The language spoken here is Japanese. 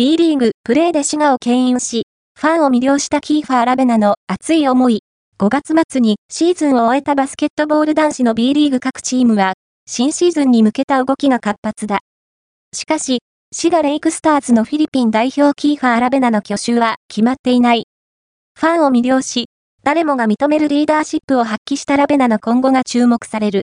B リーグプレーで滋賀を牽引し、ファンを魅了したキーファー・ラベナの熱い思い。5月末にシーズンを終えたバスケットボール男子の B リーグ各チームは、新シーズンに向けた動きが活発だ。しかし、滋賀レイクスターズのフィリピン代表キーファー・ラベナの去就は決まっていない。ファンを魅了し、誰もが認めるリーダーシップを発揮したラベナの今後が注目される。